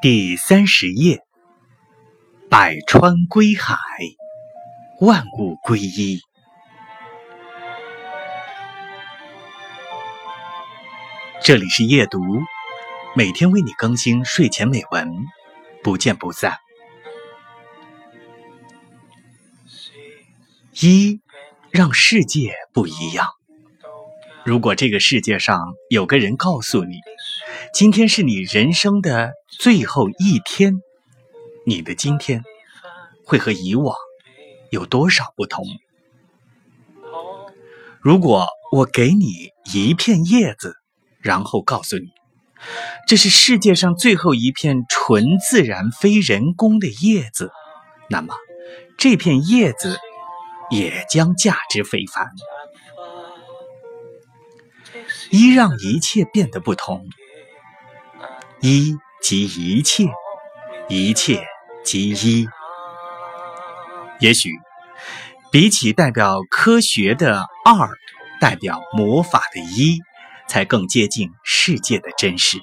第三十页，百川归海，万物归一。这里是夜读，每天为你更新睡前美文，不见不散。一，让世界不一样。如果这个世界上有个人告诉你，今天是你人生的最后一天，你的今天会和以往有多少不同？如果我给你一片叶子，然后告诉你，这是世界上最后一片纯自然、非人工的叶子，那么这片叶子也将价值非凡。一让一切变得不同，一即一切，一切即一。也许比起代表科学的二，代表魔法的一，才更接近世界的真实。